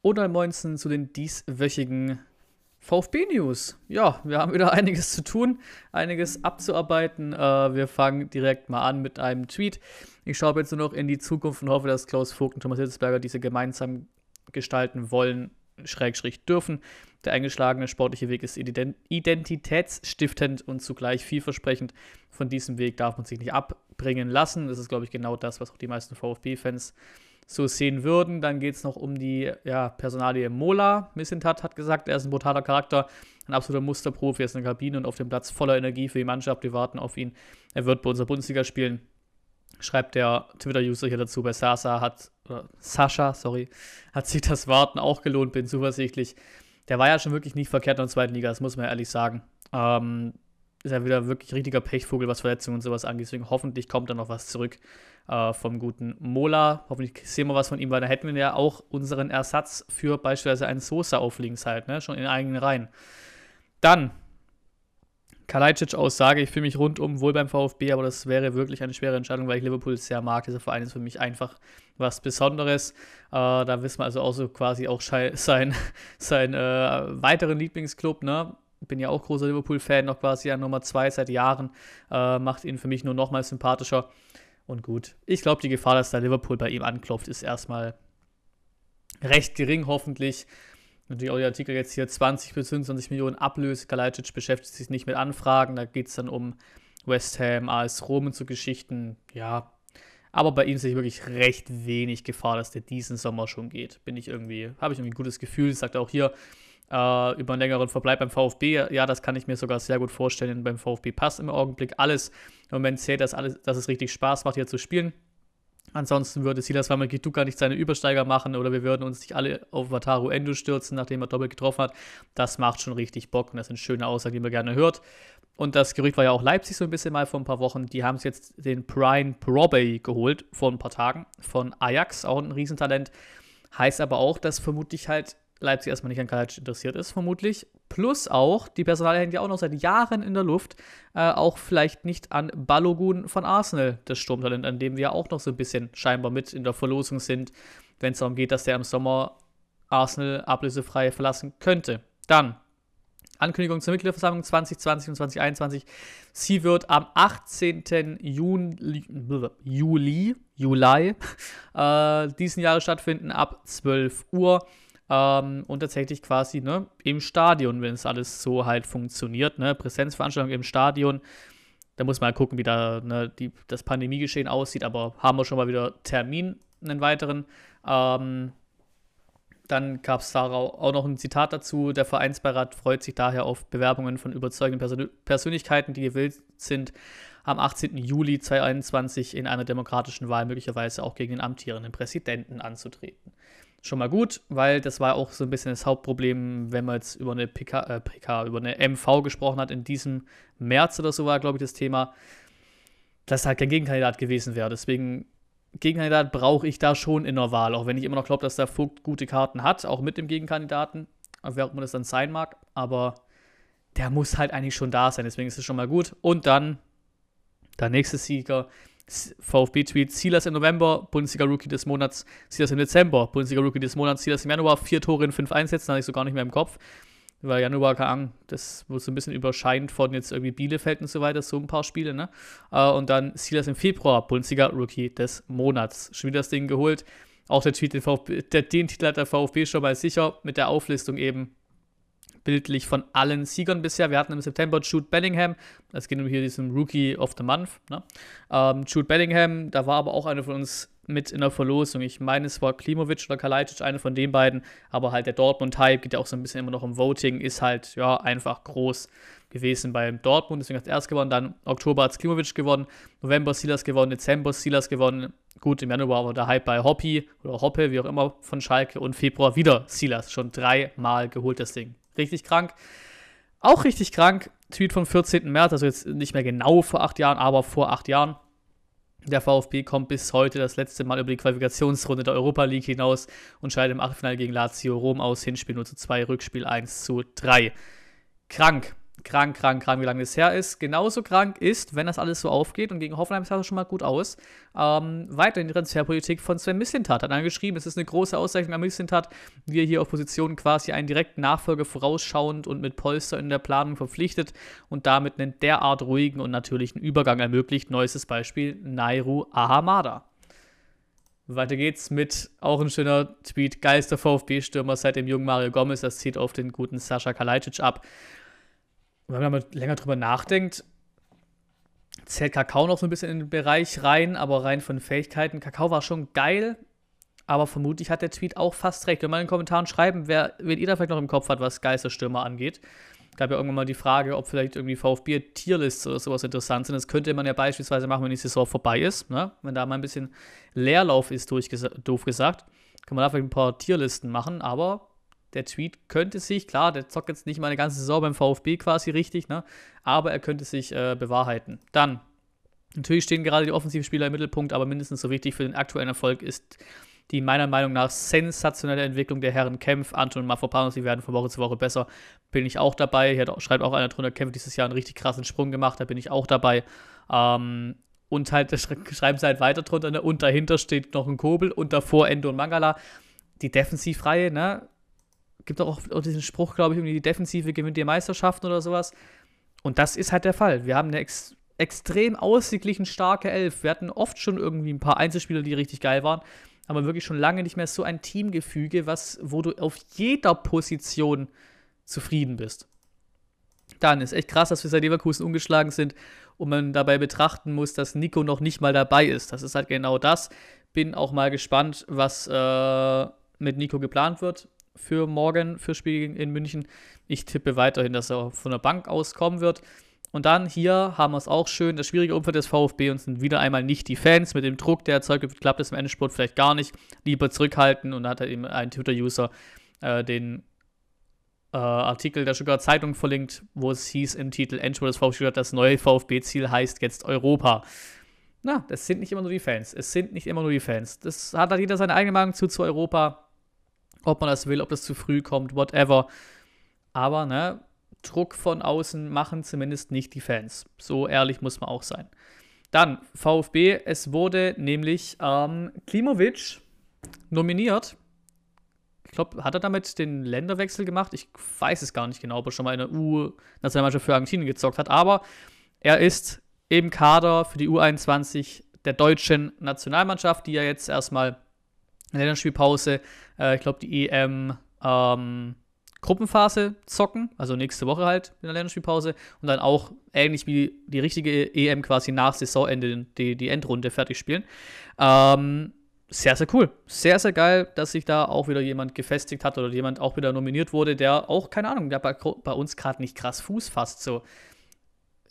Und ein Moinsen zu den dieswöchigen VfB-News. Ja, wir haben wieder einiges zu tun, einiges abzuarbeiten. Äh, wir fangen direkt mal an mit einem Tweet. Ich schaue jetzt nur noch in die Zukunft und hoffe, dass Klaus Vogt und Thomas Hitzberger diese gemeinsam gestalten wollen, Schrägstrich dürfen. Der eingeschlagene sportliche Weg ist identitätsstiftend und zugleich vielversprechend. Von diesem Weg darf man sich nicht abbringen lassen. Das ist, glaube ich, genau das, was auch die meisten VfB-Fans so sehen würden. Dann geht es noch um die ja, Personalie Mola. Missintat hat gesagt, er ist ein brutaler Charakter, ein absoluter Musterprofi, er ist in der Kabine und auf dem Platz voller Energie für die Mannschaft. Wir warten auf ihn. Er wird bei unserer Bundesliga spielen. Schreibt der Twitter-User hier dazu. Bei Sasa hat, oder Sascha, sorry, hat sich das Warten auch gelohnt, bin zuversichtlich. Der war ja schon wirklich nicht verkehrt in der zweiten Liga, das muss man ehrlich sagen. Ähm, ist ja wieder wirklich richtiger Pechvogel, was Verletzungen und sowas angeht. Deswegen hoffentlich kommt da noch was zurück äh, vom guten Mola. Hoffentlich sehen wir was von ihm, weil da hätten wir ja auch unseren Ersatz für beispielsweise einen Sosa auf links halt, ne? schon in eigenen Reihen. Dann Kalajdzic-Aussage, ich fühle mich rundum wohl beim VfB, aber das wäre wirklich eine schwere Entscheidung, weil ich Liverpool sehr mag. Dieser Verein ist für mich einfach was Besonderes. Äh, da wissen wir also auch so quasi auch sein, sein äh, weiteren Lieblingsclub, ne? Bin ja auch großer Liverpool-Fan, noch quasi an Nummer 2 seit Jahren. Äh, macht ihn für mich nur noch mal sympathischer. Und gut, ich glaube, die Gefahr, dass da Liverpool bei ihm anklopft, ist erstmal recht gering, hoffentlich. Natürlich auch der Artikel jetzt hier 20 bis 25 Millionen Ablöse. Kalajdzic beschäftigt sich nicht mit Anfragen. Da geht es dann um West Ham, AS Rom und so Geschichten. Ja, aber bei ihm sehe ich wirklich recht wenig Gefahr, dass der diesen Sommer schon geht. Bin ich irgendwie, habe ich irgendwie ein gutes Gefühl. Sagt auch hier, äh, über einen längeren Verbleib beim VfB. Ja, das kann ich mir sogar sehr gut vorstellen. Beim VfB passt im Augenblick alles. Im Moment zählt das alles, dass es richtig Spaß macht, hier zu spielen. Ansonsten würde Silas Wamagituka nicht seine Übersteiger machen oder wir würden uns nicht alle auf Wataru Endo stürzen, nachdem er doppelt getroffen hat. Das macht schon richtig Bock und das sind schöne Aussagen, die man gerne hört. Und das Gerücht war ja auch Leipzig so ein bisschen mal vor ein paar Wochen. Die haben es jetzt den Brian Probey geholt vor ein paar Tagen von Ajax, auch ein Riesentalent. Heißt aber auch, dass vermutlich halt Leipzig erstmal nicht an Kalajdzic interessiert ist, vermutlich. Plus auch, die Personalie hängt ja auch noch seit Jahren in der Luft, äh, auch vielleicht nicht an Balogun von Arsenal, das Sturmtalent, an dem wir auch noch so ein bisschen scheinbar mit in der Verlosung sind, wenn es darum geht, dass der im Sommer Arsenal ablösefrei verlassen könnte. Dann Ankündigung zur Mitgliederversammlung 2020 und 2021. Sie wird am 18. Juni, Juli, Juli äh, diesen Jahres stattfinden, ab 12 Uhr. Ähm, und tatsächlich quasi ne, im Stadion, wenn es alles so halt funktioniert. Ne? Präsenzveranstaltung im Stadion. Da muss man halt gucken, wie da ne, die, das Pandemiegeschehen aussieht. Aber haben wir schon mal wieder Termin, einen weiteren. Ähm, dann gab es da auch noch ein Zitat dazu. Der Vereinsbeirat freut sich daher auf Bewerbungen von überzeugenden Persön Persönlichkeiten, die gewillt sind, am 18. Juli 2021 in einer demokratischen Wahl möglicherweise auch gegen den amtierenden Präsidenten anzutreten schon mal gut, weil das war auch so ein bisschen das Hauptproblem, wenn man jetzt über eine PK, äh, PK, über eine MV gesprochen hat in diesem März oder so war, glaube ich, das Thema, dass halt kein Gegenkandidat gewesen wäre. Deswegen, Gegenkandidat brauche ich da schon in der Wahl, auch wenn ich immer noch glaube, dass der Vogt gute Karten hat, auch mit dem Gegenkandidaten, wer auch immer das dann sein mag, aber der muss halt eigentlich schon da sein, deswegen ist es schon mal gut. Und dann der nächste Sieger VfB-Tweet, Silas im November, Bundesliga-Rookie des Monats, Silas im Dezember, Bundesliga-Rookie des Monats, Silas im Januar, vier Tore in fünf Einsätzen, hatte ich so gar nicht mehr im Kopf. Weil Januar, keine Ahnung, das wurde so ein bisschen überscheint von jetzt irgendwie Bielefeld und so weiter, so ein paar Spiele, ne? Äh, und dann Silas im Februar, Bundesliga-Rookie des Monats. Schon wieder das Ding geholt. Auch der Tweet, den, VfB, der, den Titel hat der VfB schon mal sicher, mit der Auflistung eben bildlich von allen Siegern bisher. Wir hatten im September Jude Bellingham, das geht um hier diesen Rookie of the Month. Ne? Ähm, Jude Bellingham, da war aber auch einer von uns mit in der Verlosung. Ich meine, es war Klimovic oder Kalajdzic, einer von den beiden, aber halt der Dortmund-Hype geht ja auch so ein bisschen immer noch im Voting, ist halt ja einfach groß gewesen beim Dortmund, deswegen hat er erst gewonnen, dann Oktober hat Klimovic gewonnen, November Silas gewonnen, Dezember Silas gewonnen, gut, im Januar war der Hype bei Hoppy oder Hoppe, wie auch immer, von Schalke und Februar wieder Silas, schon dreimal geholt das Ding. Richtig krank. Auch richtig krank. Tweet vom 14. März, also jetzt nicht mehr genau vor acht Jahren, aber vor acht Jahren. Der VfB kommt bis heute das letzte Mal über die Qualifikationsrunde der Europa League hinaus und scheidet im Achtelfinale gegen Lazio Rom aus. Hinspiel 0 zu 2, Rückspiel 1 zu 3. Krank. Krank, krank, krank, wie lange das her ist. Genauso krank ist, wenn das alles so aufgeht und gegen Hoffenheim sah es schon mal gut aus, ähm, weiterhin die Transferpolitik von Sven Mislintat. Hat angeschrieben, es ist eine große Auszeichnung an Mislintat, wie er hier auf Positionen quasi einen direkten Nachfolger vorausschauend und mit Polster in der Planung verpflichtet und damit einen derart ruhigen und natürlichen Übergang ermöglicht. Neuestes Beispiel, Nairu Ahamada. Weiter geht's mit auch ein schöner Tweet. Geilster VfB-Stürmer seit dem jungen Mario Gomez. Das zieht auf den guten Sascha Kalajdzic ab wenn man länger drüber nachdenkt, zählt Kakao noch so ein bisschen in den Bereich rein, aber rein von Fähigkeiten. Kakao war schon geil, aber vermutlich hat der Tweet auch fast recht. Wenn mal in den Kommentaren schreiben, wer, wen ihr da vielleicht noch im Kopf hat, was Geisterstürmer angeht. Gab ja irgendwann mal die Frage, ob vielleicht irgendwie VfB-Tierlists oder sowas interessant sind. Das könnte man ja beispielsweise machen, wenn die Saison vorbei ist. Ne? Wenn da mal ein bisschen Leerlauf ist, doof gesagt, kann man da vielleicht ein paar Tierlisten machen, aber der Tweet könnte sich, klar, der zockt jetzt nicht mal eine ganze Saison beim VfB quasi richtig, ne? aber er könnte sich äh, bewahrheiten. Dann, natürlich stehen gerade die Offensivspieler im Mittelpunkt, aber mindestens so wichtig für den aktuellen Erfolg ist die meiner Meinung nach sensationelle Entwicklung der Herren Kempf, Anton und Mafropanos, die werden von Woche zu Woche besser. Bin ich auch dabei. Hier schreibt auch einer drunter, Kempf dieses Jahr einen richtig krassen Sprung gemacht, da bin ich auch dabei. Ähm, und halt, schreiben sie halt weiter drunter, ne? und dahinter steht noch ein Kobel und davor Endo und Mangala. Die Defensivreihe, ne? Gibt auch, auch diesen Spruch, glaube ich, die Defensive gewinnt die Meisterschaften oder sowas. Und das ist halt der Fall. Wir haben eine ex extrem ausgeglichen starke Elf. Wir hatten oft schon irgendwie ein paar Einzelspieler, die richtig geil waren, aber wirklich schon lange nicht mehr so ein Teamgefüge, was, wo du auf jeder Position zufrieden bist. Dann ist echt krass, dass wir seit Leverkusen ungeschlagen sind und man dabei betrachten muss, dass Nico noch nicht mal dabei ist. Das ist halt genau das. Bin auch mal gespannt, was äh, mit Nico geplant wird für morgen, für Spiel in München. Ich tippe weiterhin, dass er von der Bank aus kommen wird. Und dann hier haben wir es auch schön, das schwierige Umfeld des VfB und sind wieder einmal nicht die Fans. Mit dem Druck, der erzeugt wird, klappt es im Endspurt vielleicht gar nicht. Lieber zurückhalten und da hat er eben ein Twitter-User äh, den äh, Artikel der Stuttgarter Zeitung verlinkt, wo es hieß im Titel Endspurt des VfB das neue VfB-Ziel heißt jetzt Europa. Na, das sind nicht immer nur die Fans. Es sind nicht immer nur die Fans. Das hat halt jeder seine eigene Meinung zu, zu Europa ob man das will, ob das zu früh kommt, whatever. Aber, ne, Druck von außen machen zumindest nicht die Fans. So ehrlich muss man auch sein. Dann VfB, es wurde nämlich ähm, Klimovic nominiert. Ich glaube, hat er damit den Länderwechsel gemacht? Ich weiß es gar nicht genau, ob er schon mal in der U-Nationalmannschaft für Argentinien gezockt hat. Aber er ist im Kader für die U21 der deutschen Nationalmannschaft, die ja jetzt erstmal Länderspielpause, äh, ich glaube, die EM ähm, Gruppenphase zocken, also nächste Woche halt in der Länderspielpause und dann auch ähnlich wie die richtige EM quasi nach Saisonende die, die Endrunde fertig spielen. Ähm, sehr, sehr cool. Sehr, sehr geil, dass sich da auch wieder jemand gefestigt hat oder jemand auch wieder nominiert wurde, der auch, keine Ahnung, der bei, bei uns gerade nicht krass Fuß fasst. So.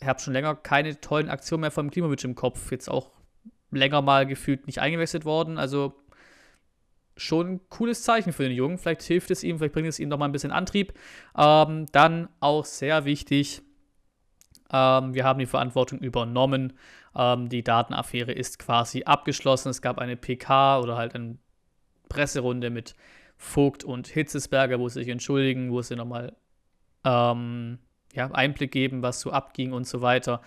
Ich habe schon länger keine tollen Aktionen mehr vom Klimawitsch im Kopf. Jetzt auch länger mal gefühlt nicht eingewechselt worden. Also schon ein cooles Zeichen für den Jungen. Vielleicht hilft es ihm, vielleicht bringt es ihm noch mal ein bisschen Antrieb. Ähm, dann auch sehr wichtig, ähm, wir haben die Verantwortung übernommen. Ähm, die Datenaffäre ist quasi abgeschlossen. Es gab eine PK oder halt eine Presserunde mit Vogt und Hitzesberger, wo sie sich entschuldigen, wo sie nochmal ähm, ja, Einblick geben, was so abging und so weiter.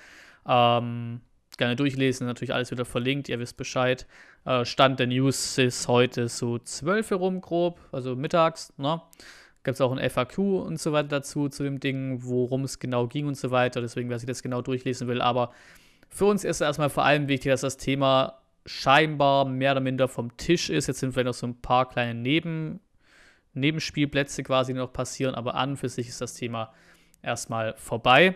Ähm, gerne durchlesen, natürlich alles wieder verlinkt, ihr wisst Bescheid. Äh, Stand der News ist heute so 12 herum grob, also mittags, ne? Gibt es auch ein FAQ und so weiter dazu, zu dem Ding, worum es genau ging und so weiter. Deswegen, wer sich das genau durchlesen will. Aber für uns ist erstmal vor allem wichtig, dass das Thema scheinbar mehr oder minder vom Tisch ist. Jetzt sind vielleicht noch so ein paar kleine Neben, Nebenspielplätze quasi noch passieren, aber an und für sich ist das Thema erstmal vorbei.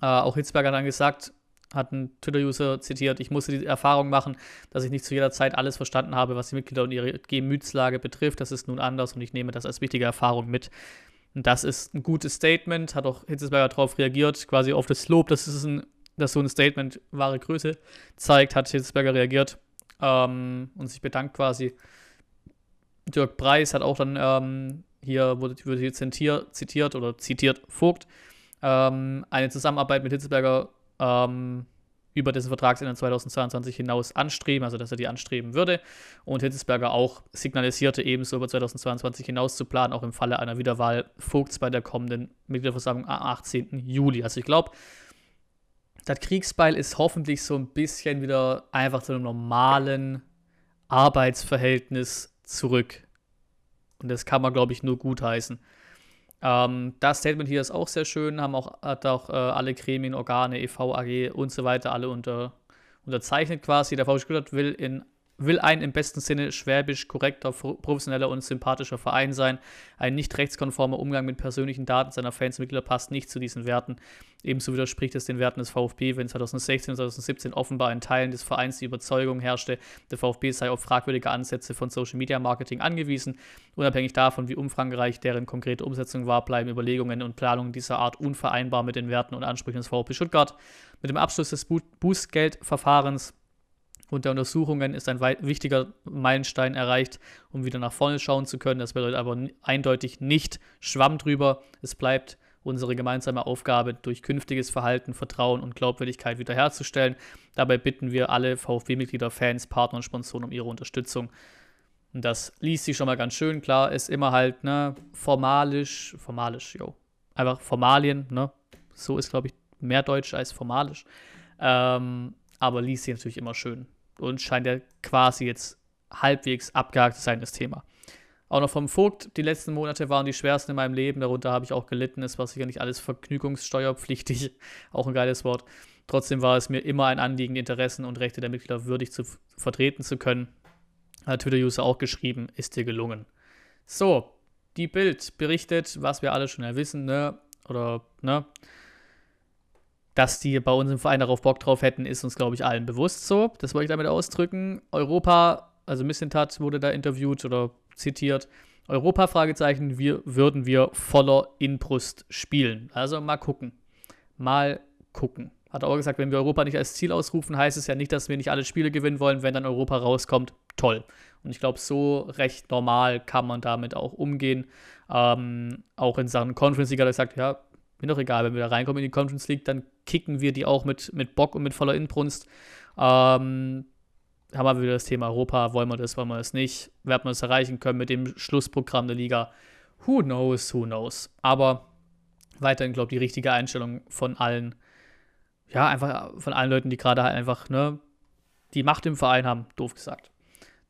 Äh, auch Hitzberger hat dann gesagt, hat ein Twitter-User zitiert, ich musste die Erfahrung machen, dass ich nicht zu jeder Zeit alles verstanden habe, was die Mitglieder und ihre Gemütslage betrifft. Das ist nun anders und ich nehme das als wichtige Erfahrung mit. Und das ist ein gutes Statement, hat auch Hitzesberger darauf reagiert, quasi auf das Lob, dass, es ein, dass so ein Statement wahre Größe zeigt, hat Hitzesberger reagiert ähm, und sich bedankt quasi. Dirk Preis hat auch dann ähm, hier, wurde, wurde hier zitiert, oder zitiert, Vogt, ähm, eine Zusammenarbeit mit Hitzesberger ähm, über dessen Vertragsende 2022 hinaus anstreben, also dass er die anstreben würde. Und Hitzesberger auch signalisierte ebenso über 2022 hinaus zu planen, auch im Falle einer Wiederwahl Vogts bei der kommenden Mitgliederversammlung am 18. Juli. Also ich glaube, das Kriegsbeil ist hoffentlich so ein bisschen wieder einfach zu einem normalen Arbeitsverhältnis zurück. Und das kann man, glaube ich, nur gutheißen. Ähm, das Statement hier ist auch sehr schön, haben auch, hat auch äh, alle Gremien, Organe, EV, AG und so weiter alle unter, unterzeichnet quasi. Der VfB Stuttgart will in will ein im besten Sinne schwäbisch korrekter, professioneller und sympathischer Verein sein. Ein nicht rechtskonformer Umgang mit persönlichen Daten seiner Fans und Mitglieder passt nicht zu diesen Werten. Ebenso widerspricht es den Werten des VfB, wenn 2016 und 2017 offenbar in Teilen des Vereins die Überzeugung herrschte, der VfB sei auf fragwürdige Ansätze von Social Media Marketing angewiesen. Unabhängig davon, wie umfangreich deren konkrete Umsetzung war, bleiben Überlegungen und Planungen dieser Art unvereinbar mit den Werten und Ansprüchen des VfB Stuttgart. Mit dem Abschluss des Bußgeldverfahrens und der Untersuchungen ist ein wichtiger Meilenstein erreicht, um wieder nach vorne schauen zu können. Das bedeutet aber eindeutig nicht Schwamm drüber. Es bleibt unsere gemeinsame Aufgabe, durch künftiges Verhalten Vertrauen und Glaubwürdigkeit wiederherzustellen. Dabei bitten wir alle VfB-Mitglieder, Fans, Partner und Sponsoren um ihre Unterstützung. Und das liest sich schon mal ganz schön. Klar, ist immer halt, ne, formalisch, formalisch, jo. Einfach Formalien, ne. So ist, glaube ich, mehr Deutsch als formalisch. Ähm, aber liest sich natürlich immer schön und scheint ja quasi jetzt halbwegs abgehakt zu sein, das Thema. Auch noch vom Vogt, die letzten Monate waren die schwersten in meinem Leben, darunter habe ich auch gelitten, es war sicher nicht alles vergnügungssteuerpflichtig, auch ein geiles Wort. Trotzdem war es mir immer ein Anliegen, die Interessen und Rechte der Mitglieder würdig zu vertreten zu können. Hat Twitter-User auch geschrieben, ist dir gelungen. So, die Bild berichtet, was wir alle schon ja wissen, ne? Oder, ne? Dass die bei uns im Verein darauf Bock drauf hätten, ist uns, glaube ich, allen bewusst so. Das wollte ich damit ausdrücken. Europa, also Missentat wurde da interviewt oder zitiert. Europa, Fragezeichen, wir, würden wir voller Inbrust spielen. Also mal gucken. Mal gucken. Hat er auch gesagt, wenn wir Europa nicht als Ziel ausrufen, heißt es ja nicht, dass wir nicht alle Spiele gewinnen wollen, wenn dann Europa rauskommt. Toll. Und ich glaube, so recht normal kann man damit auch umgehen. Ähm, auch in Sachen Conference League hat er gesagt, ja, mir doch egal, wenn wir da reinkommen in die Conference League, dann kicken wir die auch mit, mit Bock und mit voller Inbrunst. Ähm, haben wir wieder das Thema Europa, wollen wir das, wollen wir das nicht, werden wir das erreichen können mit dem Schlussprogramm der Liga. Who knows, who knows. Aber weiterhin, glaube ich, die richtige Einstellung von allen, ja, einfach von allen Leuten, die gerade halt einfach, ne, die Macht im Verein haben, doof gesagt.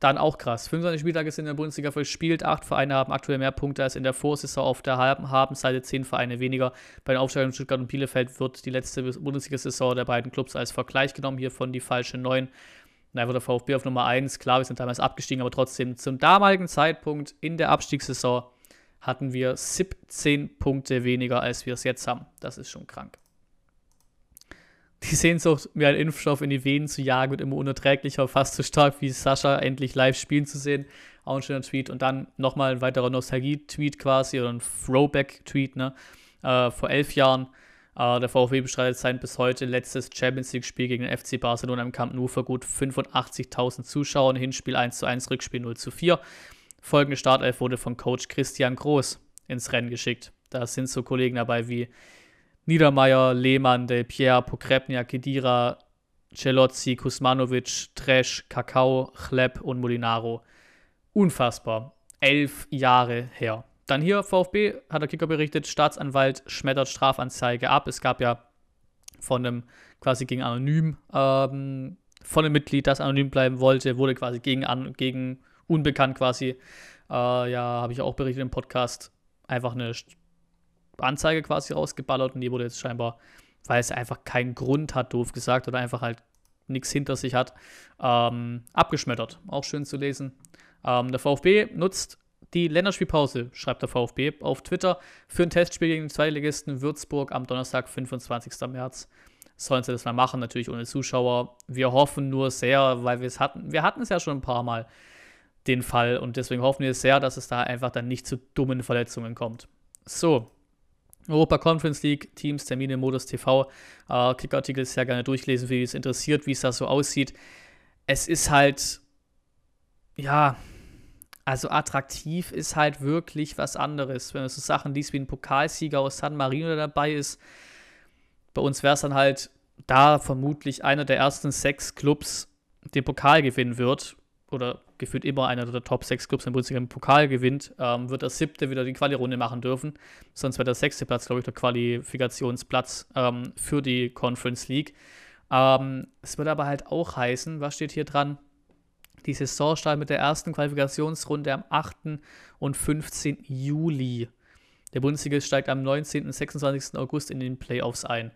Dann auch krass. 25 Spieltage sind in der Bundesliga verspielt. Acht Vereine haben aktuell mehr Punkte als in der Vorsaison auf der Habenseite. Zehn Vereine weniger. Bei den Aufstellungen Stuttgart und Bielefeld wird die letzte Bundesliga-Saison der beiden Clubs als Vergleich genommen. Hiervon die falsche 9. Da wird der VfB auf Nummer 1. Klar, wir sind damals abgestiegen, aber trotzdem zum damaligen Zeitpunkt in der Abstiegssaison hatten wir 17 Punkte weniger, als wir es jetzt haben. Das ist schon krank. Die Sehnsucht, mir einen Impfstoff in die Venen zu jagen, wird immer unerträglicher, fast so stark wie Sascha endlich live spielen zu sehen. Auch ein schöner Tweet. Und dann nochmal ein weiterer Nostalgie-Tweet quasi oder ein Throwback-Tweet, ne? Äh, vor elf Jahren. Äh, der VfB bestreitet sein bis heute letztes Champions League-Spiel gegen den FC Barcelona im Camp Nou für gut 85.000 Zuschauer. Hinspiel 1 zu 1, Rückspiel 0 zu 4. Folgende Startelf wurde von Coach Christian Groß ins Rennen geschickt. Da sind so Kollegen dabei wie Niedermeyer, Lehmann, Del Pierre, Pokrebnia, Kedira, Celozzi, Kusmanovic, Tresch, Kakao, Chleb und Molinaro. Unfassbar. Elf Jahre her. Dann hier VfB, hat der Kicker berichtet, Staatsanwalt schmettert Strafanzeige ab. Es gab ja von einem quasi gegen anonym, ähm, von einem Mitglied, das anonym bleiben wollte, wurde quasi gegen, an, gegen unbekannt quasi, äh, ja, habe ich auch berichtet im Podcast, einfach eine Anzeige quasi rausgeballert und die wurde jetzt scheinbar, weil es einfach keinen Grund hat, doof gesagt, oder einfach halt nichts hinter sich hat, ähm, abgeschmettert. Auch schön zu lesen. Ähm, der VfB nutzt die Länderspielpause, schreibt der VfB auf Twitter, für ein Testspiel gegen den Zweitligisten Würzburg am Donnerstag, 25. März. Sollen sie das mal machen, natürlich ohne Zuschauer. Wir hoffen nur sehr, weil wir es hatten, wir hatten es ja schon ein paar Mal, den Fall, und deswegen hoffen wir sehr, dass es da einfach dann nicht zu dummen Verletzungen kommt. So, Europa Conference League, Teams, Termine, Modus TV, äh, Kickartikel sehr gerne durchlesen, wie es interessiert, wie es da so aussieht. Es ist halt, ja, also attraktiv ist halt wirklich was anderes. Wenn man so Sachen liest wie ein Pokalsieger aus San Marino dabei ist, bei uns wäre es dann halt da vermutlich einer der ersten sechs Clubs den Pokal gewinnen wird, oder gefühlt immer einer der Top 6 Clubs im Bundesliga im Pokal gewinnt, ähm, wird der siebte wieder die Quali-Runde machen dürfen. Sonst wäre der sechste Platz, glaube ich, der Qualifikationsplatz ähm, für die Conference League. Ähm, es wird aber halt auch heißen, was steht hier dran? Die Saison startet mit der ersten Qualifikationsrunde am 8. und 15. Juli. Der Bundesliga steigt am 19. und 26. August in den Playoffs ein.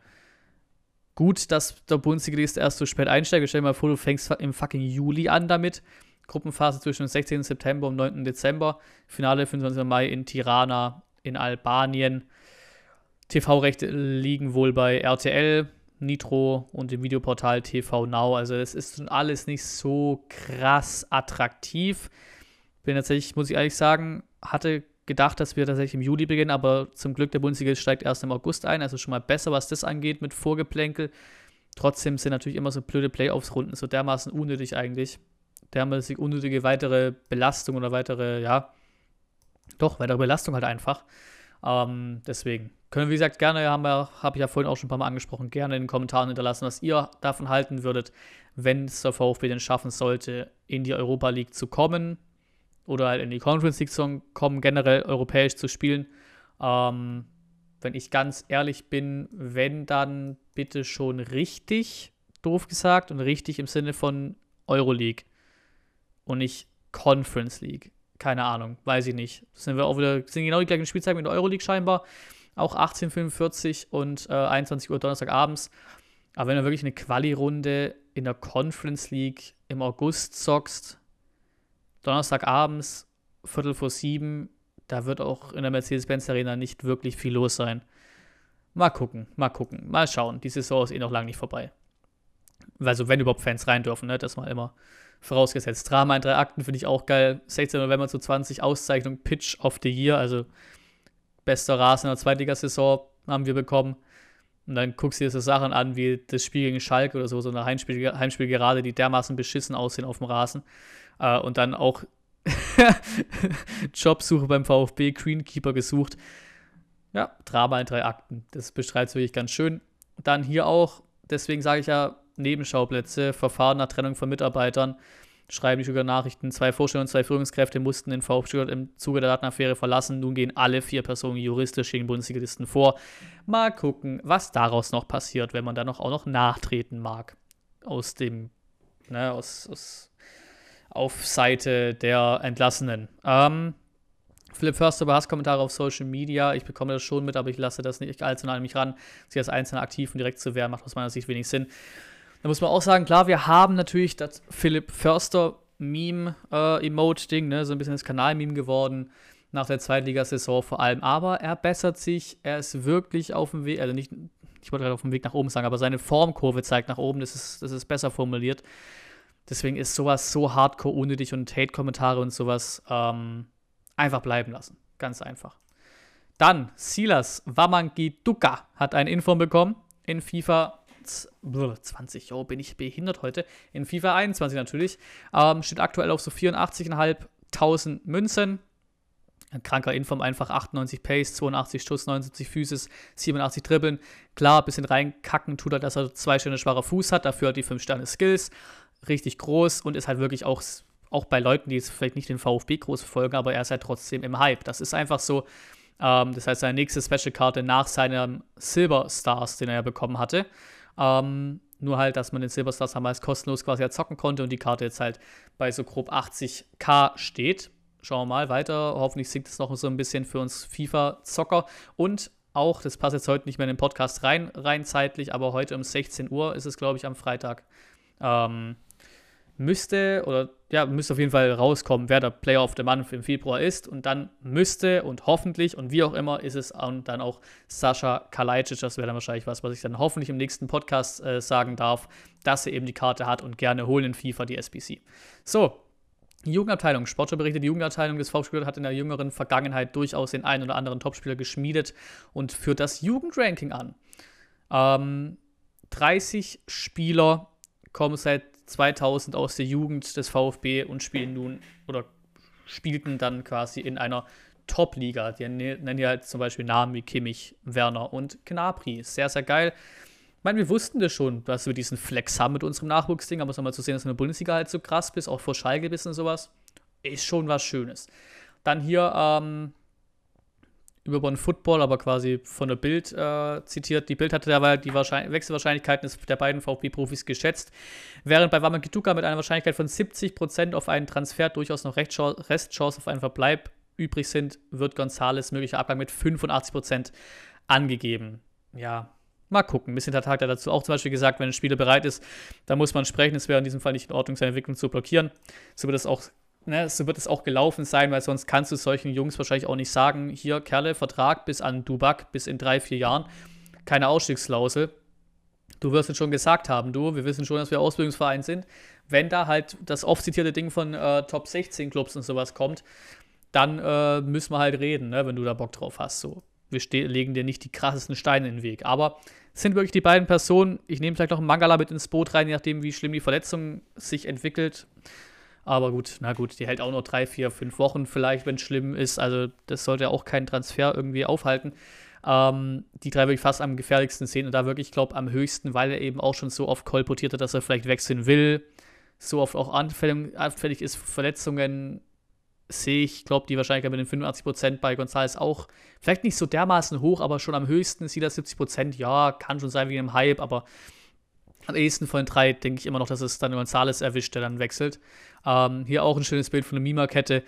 Gut, dass der Bundesliga erst so spät einsteigt. Stell dir mal vor, du fängst im fucking Juli an damit. Gruppenphase zwischen dem 16. September und 9. Dezember. Finale 25. Mai in Tirana in Albanien. TV-Rechte liegen wohl bei RTL, Nitro und dem Videoportal TV Now. Also es ist alles nicht so krass attraktiv. Bin tatsächlich, muss ich ehrlich sagen, hatte gedacht, dass wir tatsächlich im Juli beginnen, aber zum Glück der Bundesliga steigt erst im August ein, also schon mal besser, was das angeht mit Vorgeplänkel. Trotzdem sind natürlich immer so blöde Playoffs-Runden so dermaßen unnötig eigentlich dermaßen unnötige weitere Belastung oder weitere, ja, doch, weitere Belastung halt einfach. Ähm, deswegen können wir, wie gesagt, gerne, habe ich ja vorhin auch schon ein paar Mal angesprochen, gerne in den Kommentaren hinterlassen, was ihr davon halten würdet, wenn es der VfB denn schaffen sollte, in die Europa League zu kommen oder halt in die Conference League zu kommen, generell europäisch zu spielen. Ähm, wenn ich ganz ehrlich bin, wenn dann bitte schon richtig, doof gesagt, und richtig im Sinne von Euroleague und nicht Conference League. Keine Ahnung, weiß ich nicht. Das sind wir auch wieder, sind genau die gleichen Spielzeiten mit der Euroleague scheinbar. Auch 18.45 und äh, 21 Uhr Donnerstagabends. Aber wenn du wirklich eine Quali-Runde in der Conference League im August zockst, Donnerstagabends, Viertel vor sieben, da wird auch in der Mercedes-Benz Arena nicht wirklich viel los sein. Mal gucken, mal gucken, mal schauen. Die Saison ist eh noch lange nicht vorbei. Also, wenn überhaupt Fans rein dürfen, ne? Das mal immer vorausgesetzt. Drama in drei Akten finde ich auch geil. 16. November zu 20 Auszeichnung Pitch of the Year, also bester Rasen in der Zweitligasaison haben wir bekommen. Und dann guckst du dir so Sachen an, wie das Spiel gegen Schalke oder so, so eine Heimspiel, Heimspiel gerade, die dermaßen beschissen aussehen auf dem Rasen. Äh, und dann auch Jobsuche beim VfB, Greenkeeper gesucht. Ja, Drama in drei Akten. Das beschreibt es wirklich ganz schön. Dann hier auch, deswegen sage ich ja, Nebenschauplätze, Verfahren nach Trennung von Mitarbeitern, schreiben die Stuttgarter Nachrichten. Zwei Vorstände und zwei Führungskräfte mussten den VfB Stuttgart im Zuge der Datenaffäre verlassen. Nun gehen alle vier Personen juristisch gegen Bundesligisten vor. Mal gucken, was daraus noch passiert, wenn man da noch auch noch nachtreten mag. Aus dem, ne, aus, aus auf Seite der Entlassenen. Ähm, Philipp Förster über Hasskommentare auf Social Media. Ich bekomme das schon mit, aber ich lasse das nicht allzu nah an mich ran. Sie als Einzelner aktiv und direkt zu wehren, macht aus meiner Sicht wenig Sinn. Da muss man auch sagen, klar, wir haben natürlich das Philipp Förster Meme-Emote-Ding, äh, ne? so ein bisschen das Kanal-Meme geworden nach der Zweitligasaison vor allem. Aber er bessert sich, er ist wirklich auf dem Weg, also nicht, ich wollte gerade auf dem Weg nach oben sagen, aber seine Formkurve zeigt nach oben, das ist, das ist besser formuliert. Deswegen ist sowas so hardcore unnötig und Hate-Kommentare und sowas ähm, einfach bleiben lassen. Ganz einfach. Dann, Wamangi Duka hat ein Inform bekommen in FIFA 20, oh, bin ich behindert heute. In FIFA 21 natürlich. Ähm, steht aktuell auf so 84.500 Münzen. Ein kranker Inform, einfach 98 Pace, 82 Schuss, 79 Physis, 87 Dribbeln. Klar, ein bisschen reinkacken tut er, dass er zwei Sterne schwacher Fuß hat, dafür hat die 5 Sterne Skills. Richtig groß und ist halt wirklich auch, auch bei Leuten, die jetzt vielleicht nicht den VfB groß verfolgen, aber er ist halt trotzdem im Hype. Das ist einfach so. Ähm, das heißt, seine nächste Special-Karte nach seinem Silver Stars, den er ja bekommen hatte. Ähm, nur halt, dass man den Silverstars damals kostenlos quasi zocken konnte und die Karte jetzt halt bei so grob 80k steht. Schauen wir mal weiter. Hoffentlich sinkt es noch so ein bisschen für uns FIFA-Zocker. Und auch, das passt jetzt heute nicht mehr in den Podcast rein, rein zeitlich, aber heute um 16 Uhr ist es, glaube ich, am Freitag. Ähm, müsste oder ja, müsste auf jeden Fall rauskommen, wer der Player of the Month im Februar ist. Und dann müsste und hoffentlich und wie auch immer ist es dann auch Sascha Kalajdzic. Das wäre dann wahrscheinlich was, was ich dann hoffentlich im nächsten Podcast äh, sagen darf, dass er eben die Karte hat und gerne holen in FIFA die SBC. So, die Jugendabteilung, Sportschau berichtet, die Jugendabteilung des VfB hat in der jüngeren Vergangenheit durchaus den einen oder anderen Topspieler geschmiedet und führt das Jugendranking an. Ähm, 30 Spieler kommen seit 2000 aus der Jugend des VfB und spielen nun oder spielten dann quasi in einer Top-Liga. Die nennen ja halt zum Beispiel Namen wie Kimmich, Werner und Gnabry. Sehr, sehr geil. meine, wir wussten das schon, dass wir diesen Flex haben mit unserem Nachwuchsding, aber es nochmal zu sehen, dass du in der Bundesliga halt so krass bist, auch vor Schalke bist und sowas, ist schon was Schönes. Dann hier, ähm, über Bonn Football, aber quasi von der Bild äh, zitiert. Die Bild hatte dabei die Wechselwahrscheinlichkeiten der beiden VfB-Profis geschätzt, während bei Wamangituka mit einer Wahrscheinlichkeit von 70% auf einen Transfer durchaus noch Restchance auf einen Verbleib übrig sind, wird Gonzales möglicher Abgang mit 85% angegeben. Ja, mal gucken. Ein bisschen hat dazu auch zum Beispiel gesagt, wenn ein Spieler bereit ist, dann muss man sprechen. Es wäre in diesem Fall nicht in Ordnung, seine Entwicklung zu blockieren. So wird es auch ne, so wird es auch gelaufen sein, weil sonst kannst du solchen Jungs wahrscheinlich auch nicht sagen, hier, Kerle, Vertrag bis an Dubak, bis in drei, vier Jahren, keine Ausstiegsklausel. Du wirst es schon gesagt haben, du, wir wissen schon, dass wir Ausbildungsverein sind. Wenn da halt das oft zitierte Ding von äh, Top 16 Clubs und sowas kommt, dann äh, müssen wir halt reden, ne, wenn du da Bock drauf hast. So. Wir legen dir nicht die krassesten Steine in den Weg. Aber sind wirklich die beiden Personen. Ich nehme vielleicht noch einen Mangala mit ins Boot rein, je nachdem, wie schlimm die Verletzung sich entwickelt. Aber gut, na gut, die hält auch nur drei, vier, fünf Wochen vielleicht, wenn es schlimm ist. Also das sollte auch keinen Transfer irgendwie aufhalten. Ähm, die drei wirklich fast am gefährlichsten sehen und da wirklich, ich glaube, am höchsten, weil er eben auch schon so oft kolportiert hat, dass er vielleicht wechseln will. So oft auch anfällig, anfällig ist für Verletzungen, sehe ich, glaube die Wahrscheinlichkeit mit den 85% bei González auch vielleicht nicht so dermaßen hoch, aber schon am höchsten sieht er 70%. Ja, kann schon sein wegen dem Hype, aber am ehesten von den drei denke ich immer noch, dass es dann Gonzales erwischt, der dann wechselt. Ähm, hier auch ein schönes Bild von der Mima-Kette.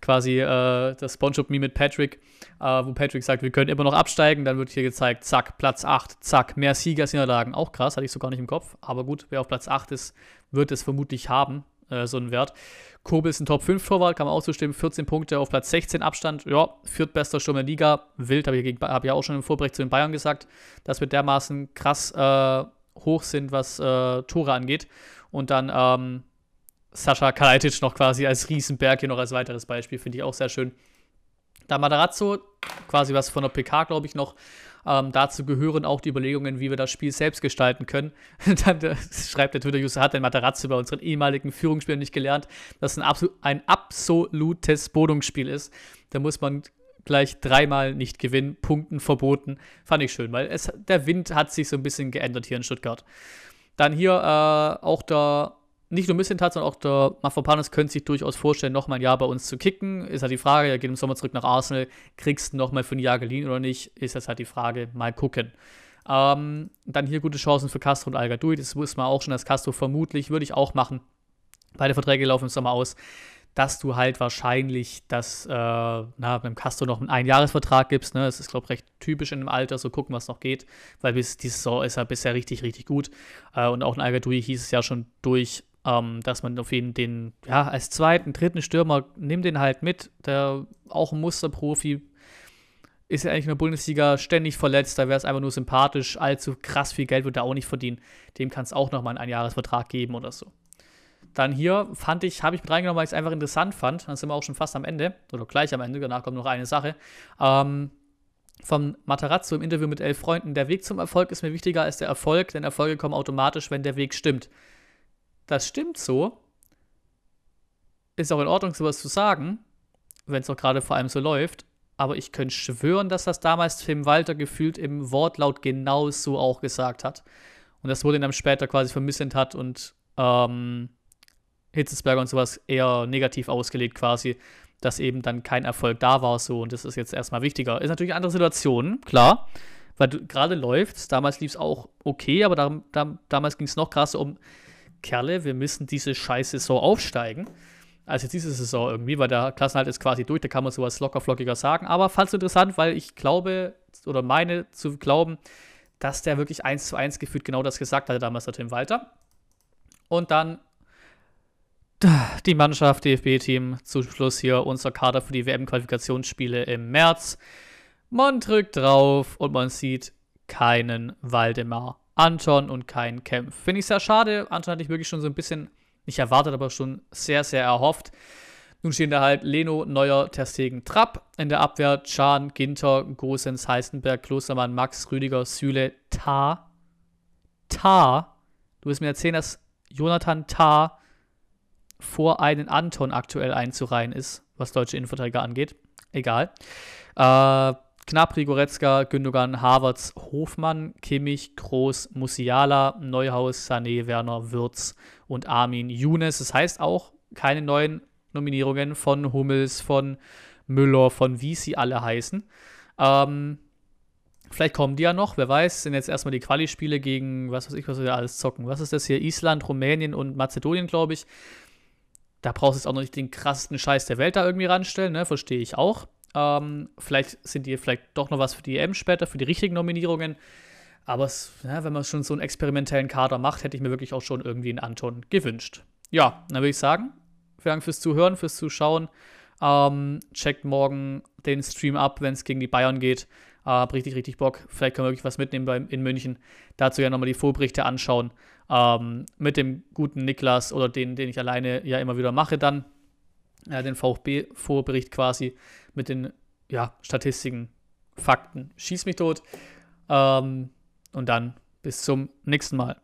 Quasi äh, das Spongebob-Meme mit Patrick, äh, wo Patrick sagt, wir können immer noch absteigen. Dann wird hier gezeigt, zack, Platz 8, zack, mehr Sieger als Niederlagen. Auch krass, hatte ich so gar nicht im Kopf. Aber gut, wer auf Platz 8 ist, wird es vermutlich haben, äh, so einen Wert. Kobel ist ein Top-5-Torwart, kann man auch zustimmen. 14 Punkte auf Platz 16 Abstand. Ja, viertbester Sturm der Liga. Wild, habe ich, hab ich auch schon im Vorbrecht zu den Bayern gesagt. Das wird dermaßen krass äh, hoch sind, was äh, Tore angeht. Und dann ähm, Sascha Kalajdzic noch quasi als Riesenberg hier noch als weiteres Beispiel, finde ich auch sehr schön. Da Matarazzo, quasi was von der PK, glaube ich, noch. Ähm, dazu gehören auch die Überlegungen, wie wir das Spiel selbst gestalten können. Dann äh, schreibt der Twitter-User, hat der Matarazzo bei unseren ehemaligen Führungsspielern nicht gelernt, dass ein, absol ein absolutes Bodungsspiel ist. Da muss man gleich dreimal nicht gewinnen, Punkten verboten. Fand ich schön, weil es, der Wind hat sich so ein bisschen geändert hier in Stuttgart. Dann hier äh, auch der, nicht nur Missentat, sondern auch der Mafropanos könnte sich durchaus vorstellen, nochmal ein Jahr bei uns zu kicken. Ist halt die Frage, er geht im Sommer zurück nach Arsenal, kriegst du nochmal für ein Jahr geliehen oder nicht? Ist das halt die Frage, mal gucken. Ähm, dann hier gute Chancen für Castro und al Das wusste man auch schon, dass Castro vermutlich, würde ich auch machen. Beide Verträge laufen im Sommer aus dass du halt wahrscheinlich das, äh, na, beim Castro noch einen Einjahresvertrag gibst. Ne? Das ist, glaube ich, recht typisch in dem Alter, so gucken, was noch geht, weil bis die Saison ist er bisher richtig, richtig gut. Äh, und auch in Algadui hieß es ja schon durch, ähm, dass man auf jeden den, ja, als zweiten, dritten Stürmer, nimm den halt mit, der auch ein Musterprofi ist ja eigentlich in der Bundesliga ständig verletzt, da wäre es einfach nur sympathisch, allzu krass viel Geld wird er auch nicht verdienen. Dem kann es auch nochmal einen Einjahresvertrag geben oder so. Dann hier fand ich, habe ich mit reingenommen, weil ich es einfach interessant fand. Dann sind wir auch schon fast am Ende oder gleich am Ende. Danach kommt noch eine Sache. Ähm, vom Matarazzo im Interview mit elf Freunden. Der Weg zum Erfolg ist mir wichtiger als der Erfolg, denn Erfolge kommen automatisch, wenn der Weg stimmt. Das stimmt so. Ist auch in Ordnung, sowas zu sagen, wenn es auch gerade vor allem so läuft. Aber ich könnte schwören, dass das damals Tim Walter gefühlt im Wortlaut genau so auch gesagt hat. Und das wurde ihn dann später quasi vermissend hat und ähm, Hitzesberger und sowas eher negativ ausgelegt quasi, dass eben dann kein Erfolg da war so und das ist jetzt erstmal wichtiger. Ist natürlich eine andere Situation, klar, weil gerade läuft's, damals lief es auch okay, aber da, da, damals ging es noch krasser um Kerle, wir müssen diese scheiß Saison aufsteigen. als jetzt diese Saison irgendwie, weil der Klassenhalt ist quasi durch, da kann man sowas locker flockiger sagen. Aber fand es interessant, weil ich glaube oder meine zu glauben, dass der wirklich eins zu eins gefühlt genau das gesagt hatte damals der Tim Walter. Und dann die Mannschaft, DFB-Team, zum Schluss hier unser Kader für die WM-Qualifikationsspiele im März. Man drückt drauf und man sieht keinen Waldemar Anton und keinen Kempf. Finde ich sehr schade. Anton hatte ich wirklich schon so ein bisschen nicht erwartet, aber schon sehr, sehr erhofft. Nun stehen da halt Leno, Neuer, Terstegen, Trapp. In der Abwehr Chan, Ginter, Gosens, Heißenberg, Klostermann, Max, Rüdiger, Süle, Ta. Ta. Du wirst mir erzählen, dass Jonathan Ta vor einen Anton aktuell einzureihen ist, was deutsche Innenverteidiger angeht. Egal. Äh, Gnabry, Goretzka, Gündogan, Havertz, Hofmann, Kimmich, Groß, Musiala, Neuhaus, Sané, Werner, Würz und Armin Younes. Das heißt auch keine neuen Nominierungen von Hummels, von Müller, von wie sie alle heißen. Ähm, vielleicht kommen die ja noch, wer weiß. Sind jetzt erstmal die Quali-Spiele gegen, was weiß ich, was wir alles zocken. Was ist das hier? Island, Rumänien und Mazedonien, glaube ich. Da brauchst du jetzt auch noch nicht den krassesten Scheiß der Welt da irgendwie ranstellen, ne? Verstehe ich auch. Ähm, vielleicht sind die vielleicht doch noch was für die EM später, für die richtigen Nominierungen. Aber es, ja, wenn man schon so einen experimentellen Kader macht, hätte ich mir wirklich auch schon irgendwie einen Anton gewünscht. Ja, dann würde ich sagen, vielen Dank fürs Zuhören, fürs Zuschauen. Ähm, checkt morgen den Stream ab, wenn es gegen die Bayern geht. Äh, hab richtig, richtig Bock. Vielleicht können wir wirklich was mitnehmen bei, in München. Dazu ja nochmal die Vorberichte anschauen. Ähm, mit dem guten Niklas oder den, den ich alleine ja immer wieder mache dann. Äh, den VfB-Vorbericht quasi mit den ja, Statistiken, Fakten. Schieß mich tot. Ähm, und dann bis zum nächsten Mal.